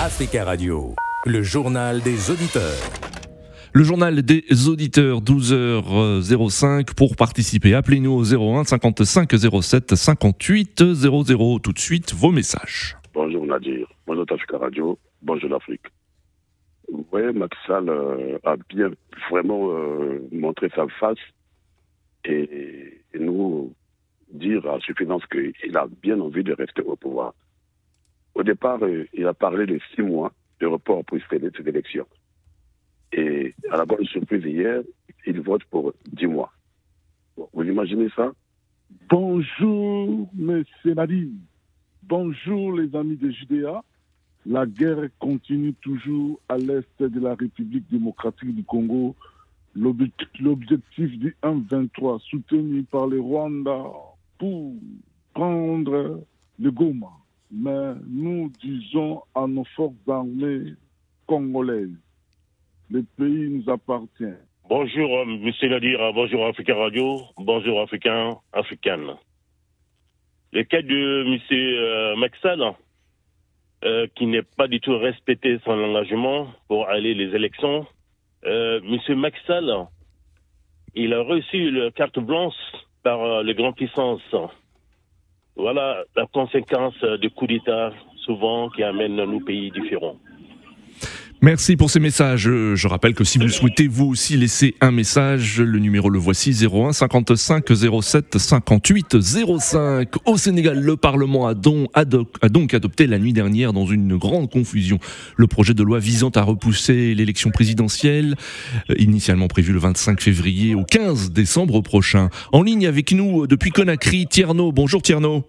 Africa Radio, le journal des auditeurs. Le journal des auditeurs, 12h05. Pour participer, appelez-nous au 01 55 07 58 00. Tout de suite, vos messages. Bonjour Nadir, bonjour Africa Radio, bonjour l'Afrique. Oui, Maxal euh, a bien vraiment euh, montré sa face et, et nous dire à suffisance qu'il a bien envie de rester au pouvoir. Au départ, euh, il a parlé de six mois de report pour ces élections. Et à la bonne surprise hier, il vote pour dix mois. Vous imaginez ça? Bonjour, monsieur Nadi. Bonjour, les amis de Judéa. La guerre continue toujours à l'est de la République démocratique du Congo. L'objectif du 1-23, soutenu par le Rwanda pour prendre le Goma. Mais nous disons à nos forces armées congolaises, le pays nous appartient. Bonjour, euh, Monsieur Nadir, bonjour Africa Radio, bonjour Africain, Africaine. Le cas de Monsieur euh, Maxal, euh, qui n'est pas du tout respecté son engagement pour aller les élections. Euh, Monsieur Maxal, il a reçu la carte blanche par euh, les grandes puissances. Voilà la conséquence du coup d'État souvent qui amène nos pays différents. Merci pour ces messages. Je rappelle que si vous souhaitez vous aussi laisser un message, le numéro le voici 01 55 07 58 05. Au Sénégal, le Parlement a donc, adopté la nuit dernière dans une grande confusion le projet de loi visant à repousser l'élection présidentielle, euh, initialement prévue le 25 février au 15 décembre prochain. En ligne avec nous depuis Conakry, Tierno. Bonjour Tierno.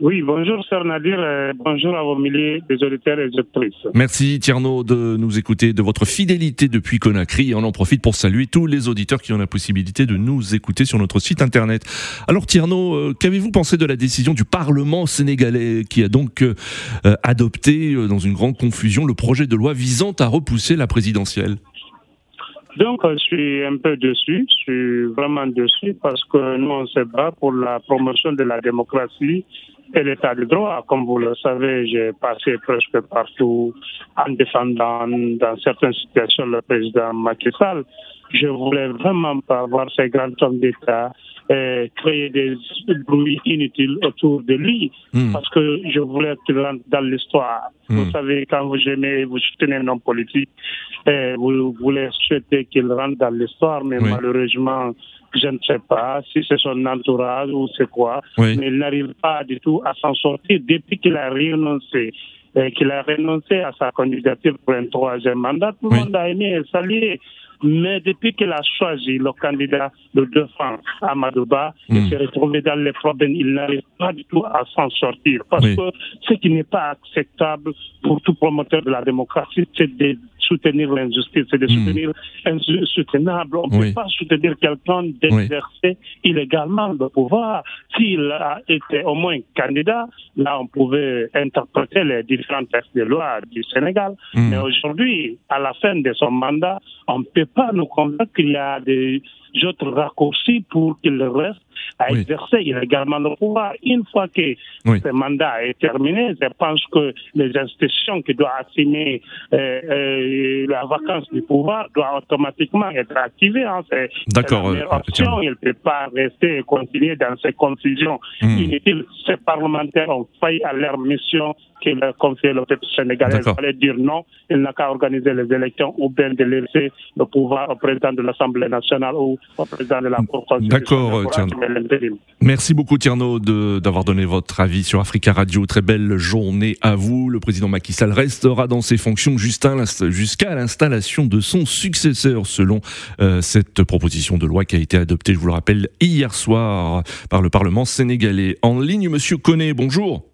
Oui, bonjour, Sœur Nadir. Euh, bonjour à vos milliers des auditeurs et des auditrices. Merci Tierno de nous écouter, de votre fidélité depuis Conakry. Et on en profite pour saluer tous les auditeurs qui ont la possibilité de nous écouter sur notre site internet. Alors Tierno, euh, qu'avez-vous pensé de la décision du Parlement sénégalais qui a donc euh, adopté, euh, dans une grande confusion, le projet de loi visant à repousser la présidentielle? Donc, je suis un peu dessus. Je suis vraiment dessus parce que nous, on se bat pour la promotion de la démocratie et l'état de droit. Comme vous le savez, j'ai passé presque partout en défendant dans certaines situations le président Macky Sall. Je voulais vraiment pas voir ces grands hommes d'État euh, créer des bruits inutiles autour de lui Hmm. parce que je voulais qu'il rentre dans l'histoire. Vous Hmm. savez, quand vous aimez, vous soutenez un homme politique, euh, vous voulez souhaiter qu'il rentre dans l'histoire, mais Oui. malheureusement, je ne sais pas si c'est son entourage ou c'est quoi, Oui. mais il n'arrive pas du tout à s'en sortir depuis qu'il a renoncé. euh, qu'il a renoncé à sa candidature pour un troisième mandat, tout le Oui. monde a aimé et salué. Mais depuis qu'il a choisi le candidat de défense, Amadouba, Hmm. il s'est retrouvé dans les problèmes. Il n'arrive pas du tout à s'en sortir. Parce Oui. que ce qui n'est pas acceptable pour tout promoteur de la démocratie, c'est de soutenir l'injustice, c'est de Hmm. soutenir insoutenable. On ne Oui. peut pas soutenir quelqu'un d'exercer illégalement le pouvoir. S'il a été au moins candidat, là, on pouvait interpréter les différents textes de loi du Sénégal. Hmm. Mais aujourd'hui, à la fin de son mandat, on ne peut pas nous convaincre qu'il y a des autres raccourcis pour qu'il reste à Oui. exercer illégalement le pouvoir. Une fois que Oui. ce mandat est terminé, je pense que les institutions qui doivent assumer euh, euh, la vacance du pouvoir doivent automatiquement être activées. Hein. C'est c'est D'accord, la meilleure euh, option. tiens. Il ne peut pas rester et continuer dans ces confusions Hmm. inutiles. Ces parlementaires ont failli à leur mission que leur confiait le peuple sénégalais. Il fallait dire non. Il n'a qu'à organiser les élections ou bien de laisser le pouvoir au président de l'Assemblée nationale ou président de la Cour D'accord. Merci beaucoup Tierno de- d'avoir donné votre avis sur Africa Radio. Très belle journée à vous. Le président Macky Sall restera dans ses fonctions jusqu'à l'installation de son successeur selon euh, cette proposition de loi qui a été adoptée, je vous le rappelle, hier soir par le Parlement sénégalais. En ligne, Monsieur Koné, bonjour.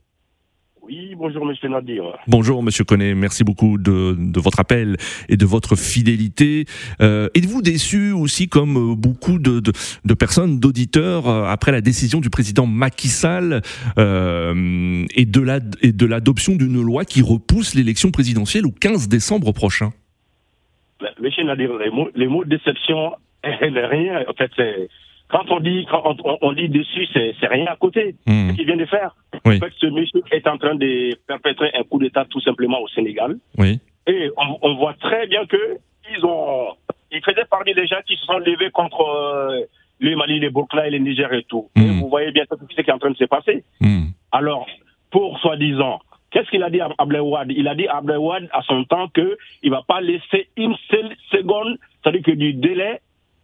Bonjour Monsieur Nadir. Bonjour Monsieur Koné, merci beaucoup de, de votre appel et de votre fidélité. Euh, Êtes-vous déçu aussi, comme euh, beaucoup de, de, de personnes, d'auditeurs, euh, après la décision du président Macky Sall euh, et de la- l'adoption d'une loi qui repousse l'élection présidentielle au 15 décembre prochain? Monsieur Nadir, les mots, les mots de déception, rien. En fait, c'est quand on dit, quand on, on dit dessus, c'est c'est rien à côté. Hmm. Ce qu'il vient de faire. Oui. En fait, ce monsieur est en train de perpétrer un coup d'État tout simplement au Sénégal. Oui. Et on, on voit très bien que ils ont, ils faisaient parmi des gens qui se sont levés contre euh, le Mali, les Burkina et les Niger et tout. Et Mm. vous voyez bien ce qui est en train de se passer. Hmm. Alors, pour soi-disant, qu'est-ce qu'il a dit à Abdelwad Il a dit à Abdelwad à son temps que il va pas laisser une seule seconde, c'est-à-dire que du délai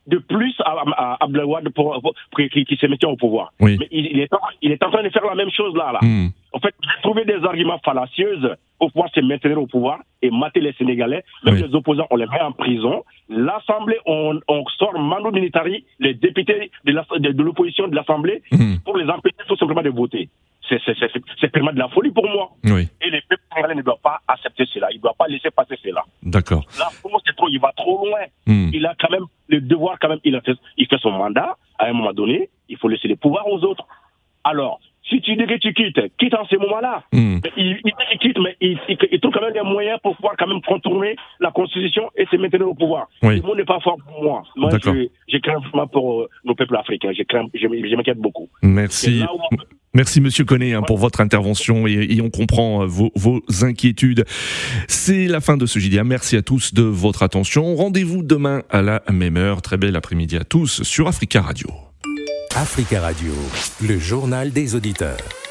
de plus à, à, pour, pour, pour qu'il se mette au pouvoir. Oui. Mais il, il est en, il est en train de faire la même chose là. là. Hmm. En fait, trouver des arguments fallacieux pour pouvoir se maintenir au pouvoir et mater les Sénégalais. Même Oui. les opposants, on les met en prison. L'Assemblée, on, on sort Manu Militari, les députés de la- l'opposition de l'Assemblée, Hmm. pour les empêcher tout simplement de voter. C'est- vraiment de la folie pour moi. Oui. Et les peuples sénégalais ne doivent pas accepter cela. Ils ne doivent pas laisser passer cela. D'accord. Là, pour moi, c'est trop. Il va trop loin. Hmm. Il a quand même devoir, quand même, il, a fait, il fait son mandat. À un moment donné, il faut laisser les pouvoirs aux autres. Alors, si tu dis que tu quittes, quitte en ce moment-là. Hmm. Il, il, il quitte, mais il, trouve quand même des moyens pour pouvoir quand même contourner la Constitution et se maintenir au pouvoir. Oui. Le monde n'est pas fort pour moi. Moi, je, je crains vraiment pour euh, nos peuples africains. Je, crains, je, je m'inquiète beaucoup. Merci. Là où Merci Monsieur Connet hein, pour votre intervention et, et on comprend euh, vos, vos inquiétudes. C'est la fin de ce JDA. Merci à tous de votre attention. Rendez-vous demain à la même heure. Très bel après-midi à tous sur Africa Radio. Africa Radio, le journal des auditeurs.